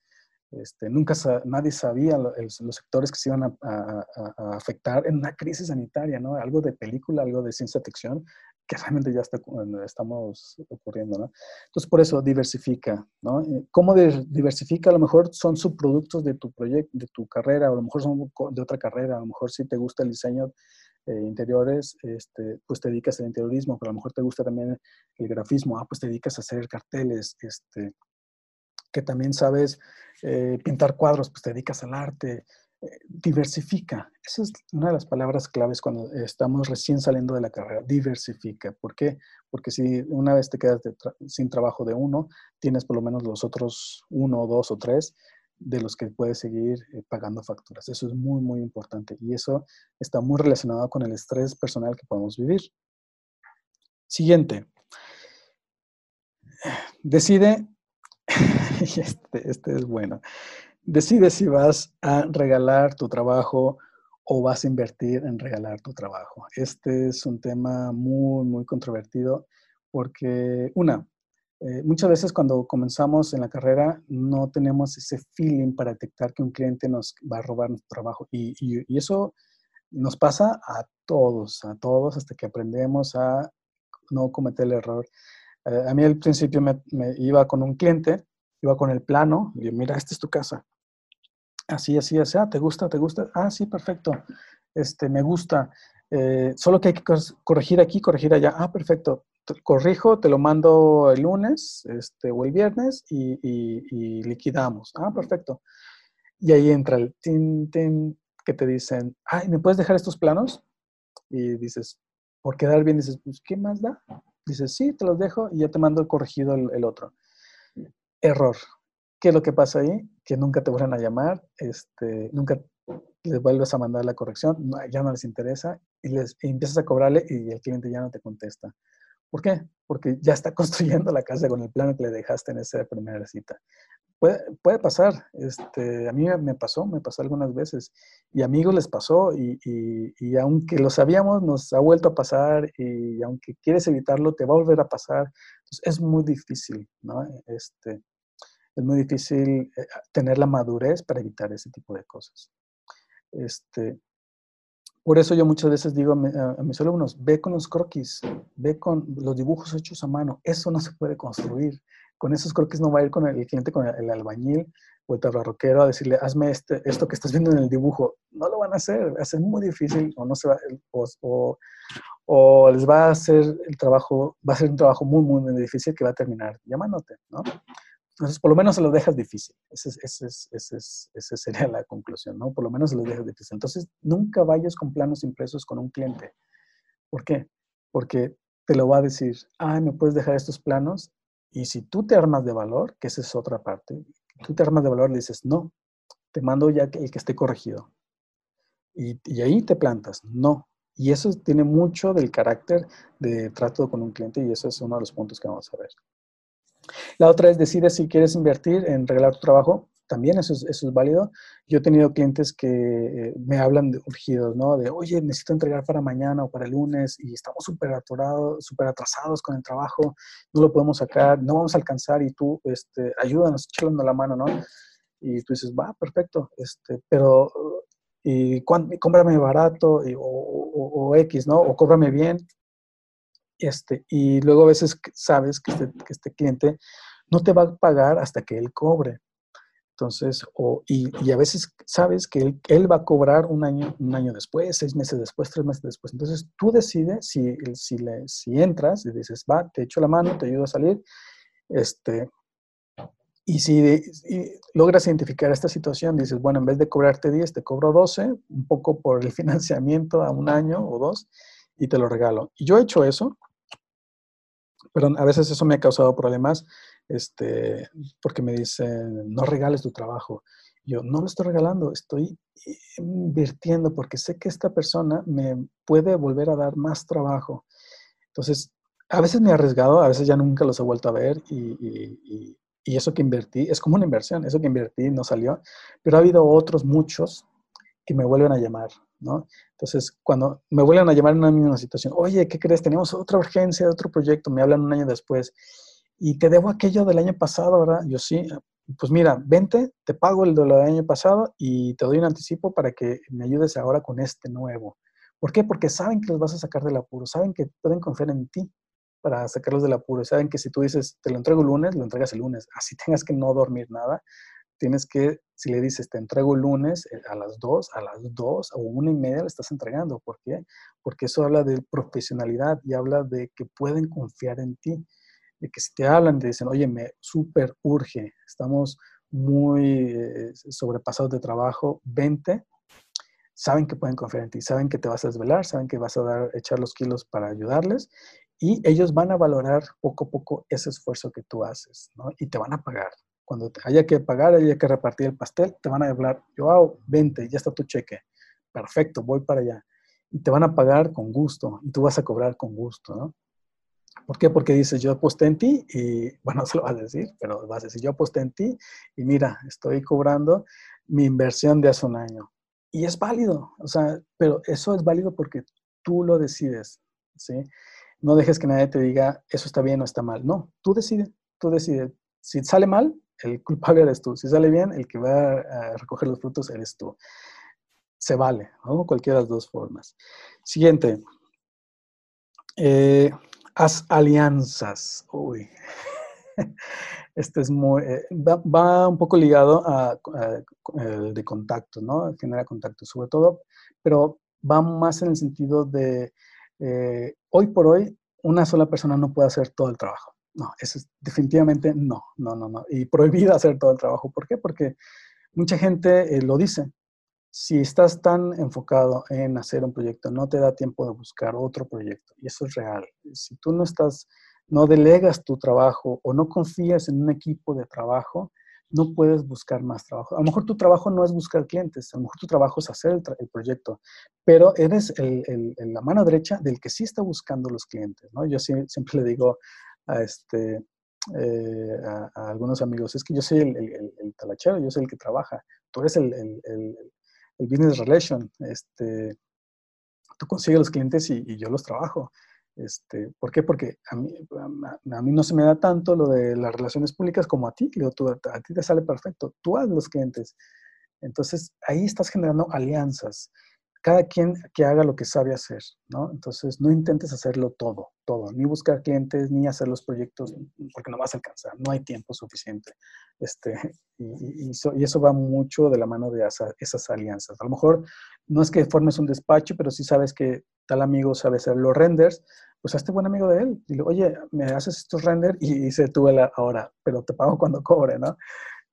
Este, nunca nadie sabía los sectores que se iban a, a, afectar en una crisis sanitaria, ¿no? Algo de película, algo de ciencia ficción, que realmente ya está, estamos ocurriendo, ¿no? Entonces, por eso diversifica, ¿no? Eh, ¿Cómo diversifica? A lo mejor son subproductos de tu proyecto, de tu carrera, a lo mejor son de otra carrera, a lo mejor si te gusta el diseño eh, interiores, este, pues te dedicas al interiorismo, pero a lo mejor te gusta también el grafismo, ah, pues te dedicas a hacer carteles, este, que también sabes eh, pintar cuadros, pues te dedicas al arte, diversifica. Esa es una de las palabras claves cuando estamos recién saliendo de la carrera. Diversifica. ¿Por qué? Porque si una vez te quedas sin trabajo de uno, tienes por lo menos los otros uno, dos o tres de los que puedes seguir eh, pagando facturas. Eso es muy, muy importante. Y eso está muy relacionado con el estrés personal que podemos vivir. Siguiente. Decide, este, este es bueno decide si vas a regalar tu trabajo o vas a invertir en regalar tu trabajo. Este es un tema muy, muy controvertido porque, una, eh, muchas veces cuando comenzamos en la carrera no tenemos ese feeling para detectar que un cliente nos va a robar nuestro trabajo y, y, eso nos pasa a todos, a todos hasta que aprendemos a no cometer el error. Eh, a mí al principio me, iba con un cliente, iba con el plano, y mira, esta es tu casa, Así, así, así. Ah, ¿te gusta? ¿Te gusta? Ah, sí, perfecto. Este, me gusta. Eh, solo que hay que corregir aquí, corregir allá. Ah, perfecto. corrijo, te lo mando el lunes este, o el viernes y, liquidamos. Ah, perfecto. Y ahí entra el tin, tin, que te dicen, ay, ¿me puedes dejar estos planos? Y dices, por quedar bien, dices, pues, ¿qué más da? Dices, sí, te los dejo y ya te mando corregido el otro. Error. ¿Qué es lo que pasa ahí? Que nunca te vuelven a llamar, este, nunca les vuelves a mandar la corrección, ya no les interesa y, les, empiezas a cobrarle y el cliente ya no te contesta. ¿Por qué? Porque ya está construyendo la casa con el plano que le dejaste en esa primera cita. Puede, puede pasar, este, a mí me pasó, me pasó algunas veces y amigos les pasó y, y, y, aunque lo sabíamos, nos ha vuelto a pasar y aunque quieres evitarlo, te va a volver a pasar. Entonces es muy difícil, ¿no? Este, es muy difícil eh, tener la madurez para evitar ese tipo de cosas. Este, por eso yo muchas veces digo a, mis alumnos, ve con los croquis, ve con los dibujos hechos a mano, eso no se puede construir. Con esos croquis no va a ir con el, cliente, con el, albañil o el tabarroquero a decirle, hazme este, esto que estás viendo en el dibujo. No lo van a hacer, va a ser muy difícil o, no se va, o, o les va a hacer el trabajo, va a ser un trabajo muy, muy difícil que va a terminar llamándote, ¿no? Entonces, por lo menos se lo dejas difícil. Esa sería la conclusión, ¿no? Por lo menos se lo dejas difícil. Entonces, nunca vayas con planos impresos con un cliente. ¿Por qué? Porque te lo va a decir, ay, ¿me puedes dejar estos planos? Y si tú te armas de valor, que esa es otra parte, tú te armas de valor, le dices, no, te mando ya el que esté corregido. y, ahí te plantas. No. Y eso tiene mucho del carácter de trato con un cliente y eso es uno de los puntos que vamos a ver. La otra es, decide si quieres invertir en regalar tu trabajo. También eso es, válido. Yo he tenido clientes que eh, me hablan de urgidos, ¿no? De, oye, necesito entregar para mañana o para el lunes y estamos súper atorados, súper atrasados con el trabajo, no lo podemos sacar, no vamos a alcanzar y tú, este, ayúdanos, echando la mano, ¿no? Y tú dices, va, perfecto, este, pero y cómprame barato o, X, ¿no? O cóbrame bien. Este, y luego a veces sabes que este, que este, cliente no te va a pagar hasta que él cobre. Entonces, o, y, y, a veces sabes que él, él, va a cobrar un año, un año después, seis meses después, tres meses después. Entonces, tú decides si, si, le, si entras y dices, va, te echo la mano, te ayudo a salir, este, y si logras identificar esta situación, dices, bueno, en vez de cobrarte 10, te cobro 12, un poco por el financiamiento a un año o dos, y te lo regalo. Y yo he hecho eso, pero a veces eso me ha causado problemas, este, porque me dicen, no regales tu trabajo. Yo no lo estoy regalando, estoy invirtiendo porque sé que esta persona me puede volver a dar más trabajo. Entonces, a veces me he arriesgado, a veces ya nunca los he vuelto a ver y y eso que invertí, es como una inversión, eso que invertí no salió, pero ha habido otros muchos que me vuelven a llamar, ¿no? Entonces, cuando me vuelven a llamar en una misma situación, oye, ¿qué crees? Tenemos otra urgencia otro proyecto, me hablan un año después, y te debo aquello del año pasado, ¿verdad? Yo sí, pues mira, vente, te pago el de del año pasado y te doy un anticipo para que me ayudes ahora con este nuevo. ¿Por qué? Porque saben que los vas a sacar del apuro, saben que pueden confiar en ti para sacarlos del apuro. Saben que si tú dices, te lo entrego el lunes, lo entregas el lunes. Así tengas que no dormir nada. Tienes que, si le dices, te entrego el lunes eh, a las 2, a las 2 o una y media le estás entregando. ¿Por qué? Porque eso habla de profesionalidad y habla de que pueden confiar en ti. De que si te hablan, te dicen, oye, me súper urge, estamos muy eh, sobrepasados de trabajo, vente, saben que pueden confiar en ti, saben que te vas a desvelar, saben que vas a dar, echar los kilos para ayudarles y ellos van a valorar poco a poco ese esfuerzo que tú haces, ¿no? Y te van a pagar. Cuando haya que pagar, haya que repartir el pastel, te van a hablar, hago 20, ya está tu cheque. Perfecto, voy para allá. Y te van a pagar con gusto y tú vas a cobrar con gusto, ¿no? ¿Por qué? Porque dices, yo aposté en ti y, bueno, se lo vas a decir, pero vas a decir, yo aposté en ti y mira, estoy cobrando mi inversión de hace un año. Y es válido, o sea, pero eso es válido porque tú lo decides, ¿sí? No dejes que nadie te diga, eso está bien o está mal. No, tú decides, tú decides. Si sale mal, el culpable eres tú. Si sale bien, el que va a recoger los frutos eres tú. Se vale, ¿no? Cualquiera de las dos formas. Siguiente. Eh, haz alianzas. Uy. Este es muy, eh, va, un poco ligado a, el de contacto, ¿no? Genera contacto, sobre todo, pero va más en el sentido de eh, hoy por hoy una sola persona no puede hacer todo el trabajo. No, eso es definitivamente no, no, no, no. Y prohibido hacer todo el trabajo. ¿Por qué? Porque mucha gente eh, lo dice. Si estás tan enfocado en hacer un proyecto, no te da tiempo de buscar otro proyecto. Y eso es real. Si tú no estás, no delegas tu trabajo o no confías en un equipo de trabajo, no puedes buscar más trabajo. A lo mejor tu trabajo no es buscar clientes, a lo mejor tu trabajo es hacer el, proyecto, pero eres el, la mano derecha del que sí está buscando los clientes, ¿no? Yo siempre le digo a, este, eh, a, algunos amigos, es que yo soy el, talachero, yo soy el que trabaja, tú eres el, business relation, este, tú consigues los clientes y yo los trabajo. Este, ¿Por qué? Porque a mí, a mí no se me da tanto lo de las relaciones públicas como a ti. Digo, tú, a ti te sale perfecto. Tú haz los clientes. Entonces, ahí estás generando alianzas cada quien que haga lo que sabe hacer, ¿no? Entonces, no intentes hacerlo todo, todo, ni buscar clientes, ni hacer los proyectos, porque no vas a alcanzar, no hay tiempo suficiente. Este, y, eso, va mucho de la mano de esas alianzas. A lo mejor no es que formes un despacho, pero si sabes que tal amigo sabe hacer los renders, pues hazte buen amigo de él. Dile, oye, me haces estos renders y, y se tuve ahora, pero te pago cuando cobre, ¿no?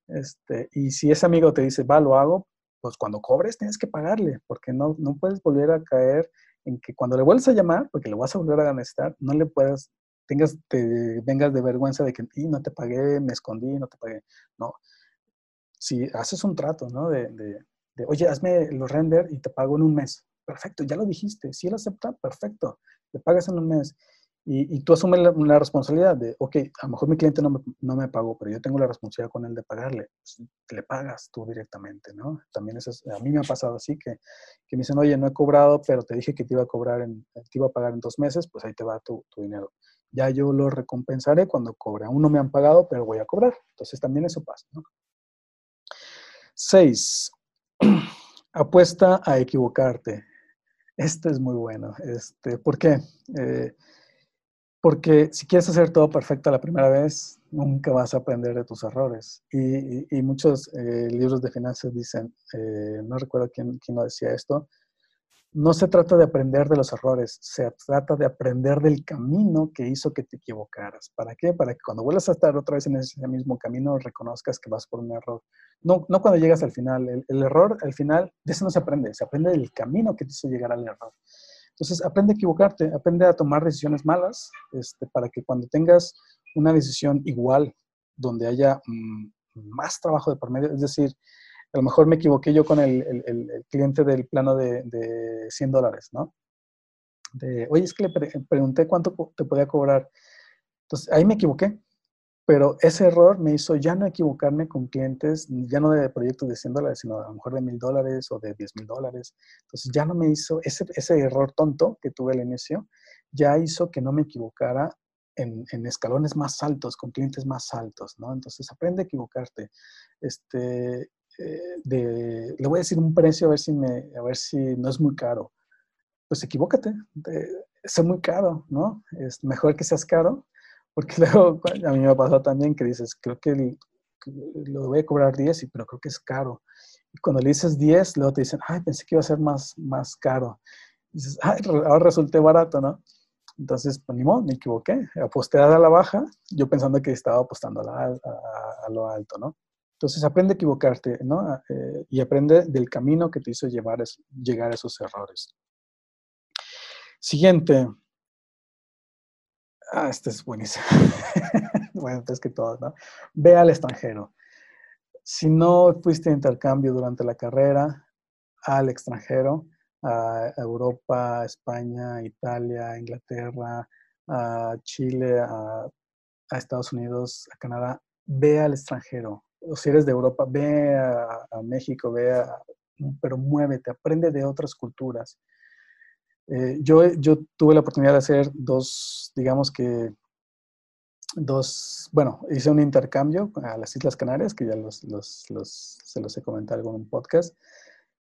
Este, y si ese amigo te dice, va, lo hago, pues cuando cobres tienes que pagarle, porque no, no puedes volver a caer en que cuando le vuelves a llamar, porque le vas a volver a necesitar, no le puedas, tengas, te vengas de vergüenza de que y no te pagué, me escondí, no te pagué. No. Si haces un trato, ¿no? De, de, oye, hazme los render y te pago en un mes. Perfecto, ya lo dijiste. Si él acepta, perfecto, te pagas en un mes. Y, tú asumes la, responsabilidad de, ok, a lo mejor mi cliente no me, no me pagó, pero yo tengo la responsabilidad con él de pagarle. Pues, le pagas tú directamente, ¿no? También eso a mí me ha pasado así, que, que, me dicen, oye, no he cobrado, pero te dije que te iba a cobrar, en, te iba a pagar en dos meses, pues ahí te va tu, tu dinero. Ya yo lo recompensaré cuando cobre. Aún no me han pagado, pero voy a cobrar. Entonces también eso pasa, ¿no? Seis, apuesta a equivocarte. Este es muy bueno. Este, ¿Por qué? Eh, porque si quieres hacer todo perfecto la primera vez, nunca vas a aprender de tus errores. Y, muchos eh, libros de finanzas dicen, eh, no recuerdo quién, quién lo decía esto, no se trata de aprender de los errores, se trata de aprender del camino que hizo que te equivocaras. ¿Para qué? Para que cuando vuelvas a estar otra vez en ese mismo camino, reconozcas que vas por un error. No, no cuando llegas al final. El, el error, al final, de eso no se aprende, se aprende del camino que te hizo llegar al error. Entonces, aprende a equivocarte, aprende a tomar decisiones malas este, para que cuando tengas una decisión igual, donde haya mm, más trabajo de por medio, es decir, a lo mejor me equivoqué yo con el, el, cliente del plano de, de, 100 dólares, ¿no? De, oye, es que le pregunté cuánto te podía cobrar. Entonces, ahí me equivoqué, pero ese error me hizo ya no equivocarme con clientes, ya no de proyectos de 100 dólares, sino a lo mejor de 1000 dólares o de 10 mil dólares. Entonces, ya no me hizo, ese, ese error tonto que tuve al inicio, ya hizo que no me equivocara en, escalones más altos, con clientes más altos, ¿no? Entonces, aprende a equivocarte. Este, eh, de, le voy a decir un precio a ver si, me, a ver si no es muy caro. Pues equivócate, es muy caro, ¿no? Es mejor que seas caro, porque luego a mí me pasado también que dices, creo que, lo voy a cobrar 10, pero creo que es caro. Y cuando le dices 10, luego te dicen, ay, pensé que iba a ser más, más caro. Y dices, ay, ahora resulté barato, ¿no? Entonces, pues ni modo, me equivoqué. Aposté a la baja, yo pensando que estaba apostando a, a lo alto, ¿no? Entonces aprende a equivocarte, ¿no? Eh, y aprende del camino que te hizo llevar llegar a esos errores. Siguiente. Ah, este es buenísimo. bueno, es que todo, ¿no? Ve al extranjero. Si no fuiste a intercambio durante la carrera, al extranjero, a Europa, a España, Italia, Inglaterra, a Chile, a Estados Unidos, a Canadá, ve al extranjero o si eres de Europa, ve a, México, ve a, pero muévete, aprende de otras culturas. Eh, yo, yo tuve la oportunidad de hacer dos, digamos que, dos, bueno, hice un intercambio a las Islas Canarias, que ya los, los, los, se los he comentado en un podcast.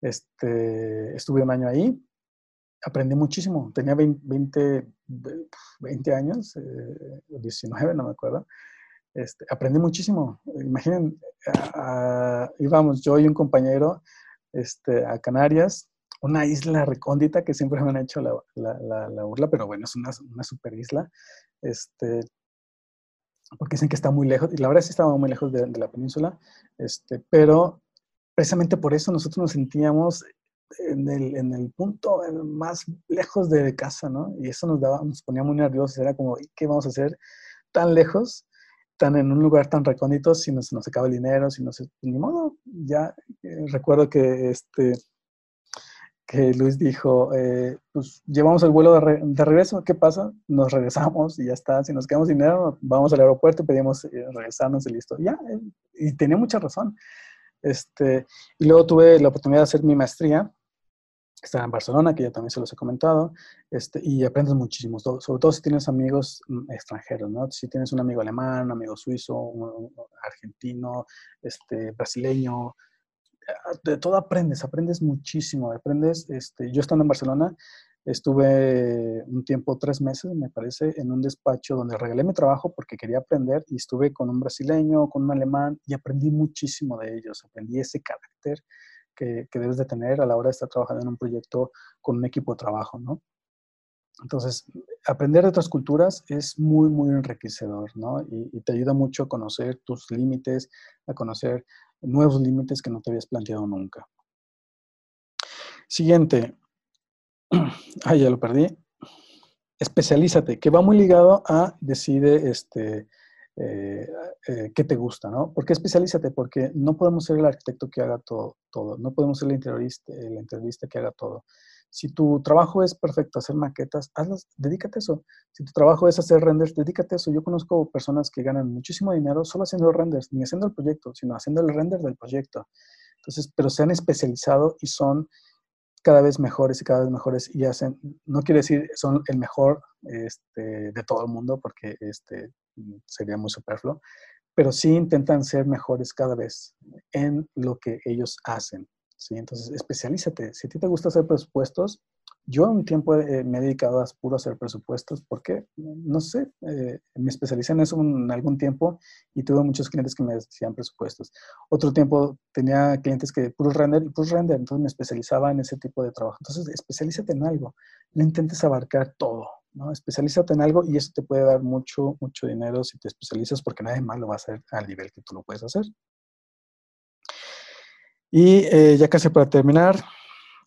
Este, estuve un año ahí, aprendí muchísimo. Tenía 20, 20, años, 19, eh, no me acuerdo. Este, aprendí muchísimo. Imaginen, íbamos yo y un compañero este, a Canarias, una isla recóndita que siempre me han hecho la, la, burla, pero bueno, es una, una, super isla. Este, porque dicen que está muy lejos, y la verdad sí estaba muy lejos de, la península, este, pero precisamente por eso nosotros nos sentíamos en el, en el punto más lejos de casa, ¿no? Y eso nos, daba, nos ponía muy nerviosos, era como, ¿qué vamos a hacer tan lejos? están en un lugar tan recóndito, si no se nos acaba el dinero, si no se, ni modo, ya eh, recuerdo que este que Luis dijo, eh, pues llevamos el vuelo de, regreso, ¿qué pasa? Nos regresamos y ya está, si nos quedamos dinero, vamos al aeropuerto y pedimos eh, regresarnos y listo. Ya, y tenía mucha razón. Este, y luego tuve la oportunidad de hacer mi maestría está en Barcelona, que ya también se los he comentado, este, y aprendes muchísimo, sobre todo si tienes amigos mm, extranjeros, ¿no? Si tienes un amigo alemán, un amigo suizo, un, argentino, este, brasileño, de todo aprendes, aprendes muchísimo, aprendes, este, yo estando en Barcelona, estuve un tiempo, tres meses, me parece, en un despacho donde regalé mi trabajo porque quería aprender y estuve con un brasileño, con un alemán y aprendí muchísimo de ellos, aprendí ese carácter, que, debes de tener a la hora de estar trabajando en un proyecto con un equipo de trabajo, ¿no? Entonces, aprender de otras culturas es muy, muy enriquecedor, ¿no? Y, te ayuda mucho a conocer tus límites, a conocer nuevos límites que no te habías planteado nunca. Siguiente. Ah, ya lo perdí. Especialízate, que va muy ligado a decide este, eh, eh, qué te gusta, ¿no? ¿Por qué especialízate? Porque no podemos ser el arquitecto que haga todo. todo. No podemos ser el interiorista, el interiorista que haga todo. Si tu trabajo es perfecto, hacer maquetas, hazlas, dedícate a eso. Si tu trabajo es hacer renders, dedícate a eso. Yo conozco personas que ganan muchísimo dinero solo haciendo renders, ni haciendo el proyecto, sino haciendo el render del proyecto. Entonces, pero se han especializado y son cada vez mejores y cada vez mejores y hacen, no quiere decir son el mejor este, de todo el mundo porque este, sería muy superfluo, pero sí intentan ser mejores cada vez en lo que ellos hacen. ¿Sí? Entonces, especialízate. Si a ti te gusta hacer presupuestos, yo un tiempo eh, me he dedicado a puro hacer presupuestos porque, no sé, eh, me especialicé en eso en algún tiempo y tuve muchos clientes que me hacían presupuestos. Otro tiempo tenía clientes que puro render y puro render, entonces me especializaba en ese tipo de trabajo. Entonces, especialízate en algo, no intentes abarcar todo, ¿no? Especialízate en algo y eso te puede dar mucho, mucho dinero si te especializas porque nadie más lo va a hacer al nivel que tú lo puedes hacer. Y eh, ya casi para terminar,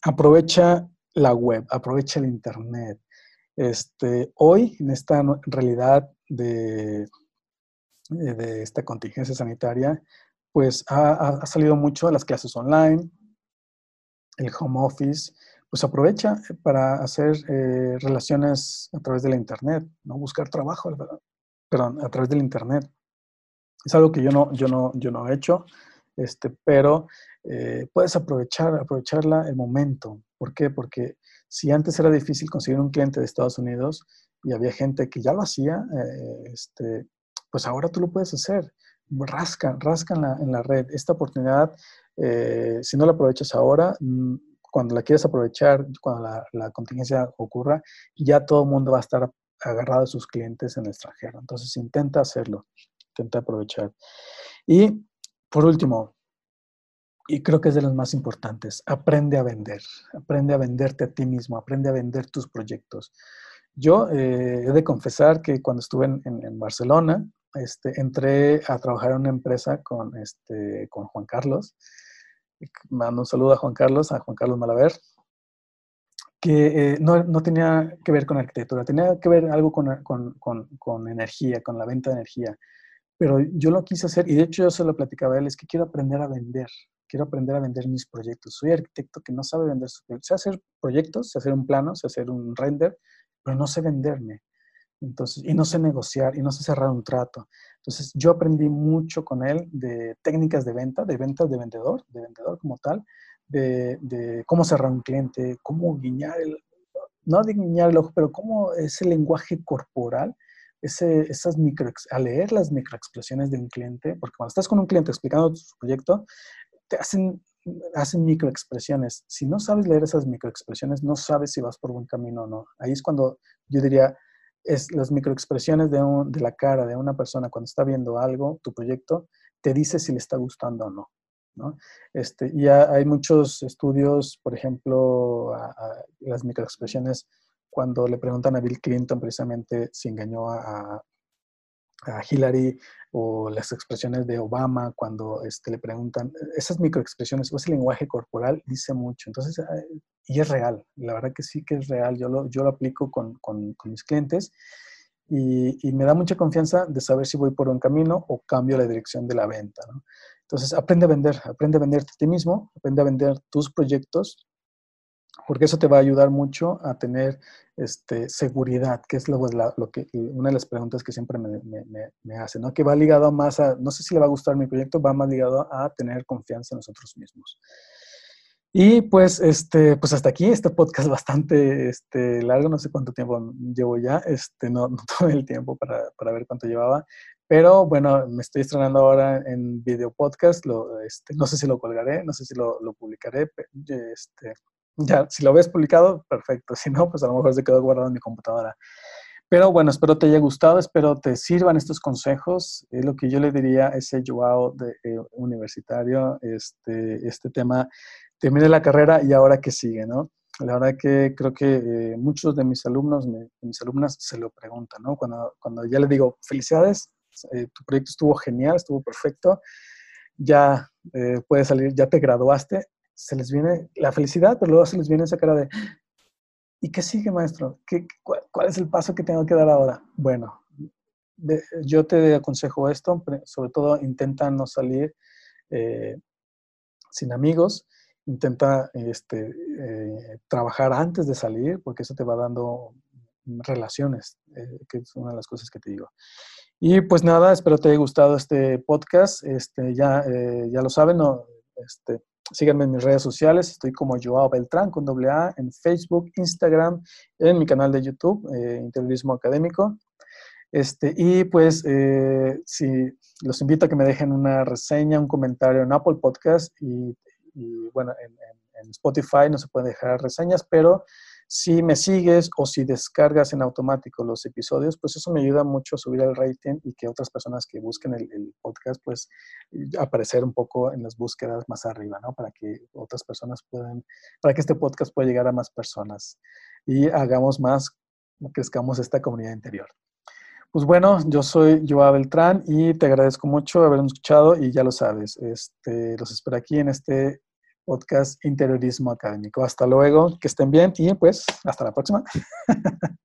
aprovecha la web, aprovecha el Internet. Este, hoy, en esta realidad de, eh, de esta contingencia sanitaria, pues ha, salido mucho las clases online, el home office, pues aprovecha para hacer eh, relaciones a través de la Internet, ¿no? buscar trabajo, perdón, a través del Internet. Es algo que yo no, yo no, yo no he hecho, este, pero eh, puedes aprovechar, aprovecharla el momento. ¿Por qué? Porque si antes era difícil conseguir un cliente de Estados Unidos y había gente que ya lo hacía, eh, este, pues ahora tú lo puedes hacer. Rasca, rasca en la, en la red. Esta oportunidad, eh, si no la aprovechas ahora, mm, cuando la quieres aprovechar, cuando la, contingencia ocurra, ya todo el mundo va a estar agarrado a sus clientes en el extranjero. Entonces intenta hacerlo, intenta aprovechar. Y por último, y creo que es de los más importantes, aprende a vender, aprende a venderte a ti mismo, aprende a vender tus proyectos. Yo eh, he de confesar que cuando estuve en, Barcelona, este, entré a trabajar en una empresa con, este, con Juan Carlos. Mando un saludo a Juan Carlos, a Juan Carlos Malaver, que eh, no, no, tenía que ver con arquitectura, tenía que ver algo con, con, con, con, energía, con la venta de energía. Pero yo lo quise hacer, y de hecho yo se lo platicaba a él, es que quiero aprender a vender, quiero aprender a vender mis proyectos. Soy arquitecto que no sabe vender sus proyectos. Sé hacer proyectos, sé hacer un plano, sé hacer un render, pero no sé venderme. Entonces, y no sé negociar y no sé cerrar un trato. Entonces, yo aprendí mucho con él de técnicas de venta, de ventas de vendedor, de vendedor como tal, de, de cómo cerrar un cliente, cómo guiñar el, no de guiñar el ojo, pero cómo ese lenguaje corporal, ese, esas micro, a leer las microexpresiones de un cliente, porque cuando estás con un cliente explicando su proyecto, te hacen, hacen microexpresiones. Si no sabes leer esas microexpresiones, no sabes si vas por buen camino o no. Ahí es cuando yo diría, es las microexpresiones de, de la cara de una persona cuando está viendo algo, tu proyecto, te dice si le está gustando o no. ¿no? Este, y hay muchos estudios, por ejemplo, las microexpresiones, cuando le preguntan a Bill Clinton precisamente si engañó a, a Hillary o las expresiones de Obama cuando este, le preguntan, esas microexpresiones o ese lenguaje corporal dice mucho. Entonces, eh, y es real, la verdad que sí que es real. Yo lo, yo lo aplico con, con, mis clientes y, y, me da mucha confianza de saber si voy por un camino o cambio la dirección de la venta. ¿no? Entonces, aprende a vender, aprende a venderte a ti mismo, aprende a vender tus proyectos porque eso te va a ayudar mucho a tener este, seguridad, que es lo, lo que, una de las preguntas que siempre me, me, me, hacen, ¿no? que va ligado más a, no sé si le va a gustar mi proyecto, va más ligado a tener confianza en nosotros mismos. Y pues, este, pues hasta aquí, este podcast bastante este, largo, no sé cuánto tiempo llevo ya, este, no, no tuve el tiempo para, para, ver cuánto llevaba, pero bueno, me estoy estrenando ahora en video podcast, lo, este, no sé si lo colgaré, no sé si lo, lo publicaré, este, ya, si lo ves publicado, perfecto. Si no, pues a lo mejor se quedó guardado en mi computadora. Pero bueno, espero te haya gustado, espero te sirvan estos consejos. Es lo que yo le diría a ese Joao de, eh, universitario, este, este tema, termine la carrera y ahora qué sigue, ¿no? La verdad que creo que eh, muchos de mis alumnos, de mis alumnas se lo preguntan, ¿no? Cuando, cuando ya le digo, felicidades, eh, tu proyecto estuvo genial, estuvo perfecto, ya puedes salir, ya te graduaste, se les viene la felicidad, pero luego se les viene esa cara de, ¿y qué sigue, maestro? ¿Qué, cuál, es el paso que tengo que dar ahora? Bueno, yo te aconsejo esto, sobre todo intenta no salir, eh, sin amigos, intenta este, eh, trabajar antes de salir, porque eso te va dando relaciones, eh, que es una de las cosas que te digo. Y pues nada, espero te haya gustado este podcast. Este, ya, ya lo saben, no, este, síganme en mis redes sociales. Estoy como Joao Beltrán con doble A en Facebook, Instagram, en mi canal de YouTube, Interiorismo Académico. Este, y pues, si los invito a que me dejen una reseña, un comentario en Apple Podcast y bueno, en, Spotify no se pueden dejar reseñas, pero si me sigues o si descargas en automático los episodios, pues eso me ayuda mucho a subir el rating y que otras personas que busquen el, podcast, pues aparecer un poco en las búsquedas más arriba, ¿no? Para que otras personas puedan, para que este podcast pueda llegar a más personas y hagamos más, crezcamos esta comunidad interior. Pues bueno, yo soy Joa Beltrán y te agradezco mucho haberme escuchado y ya lo sabes, este, los espero aquí en este podcast Interiorismo Académico. Hasta luego, que estén bien y pues hasta la próxima.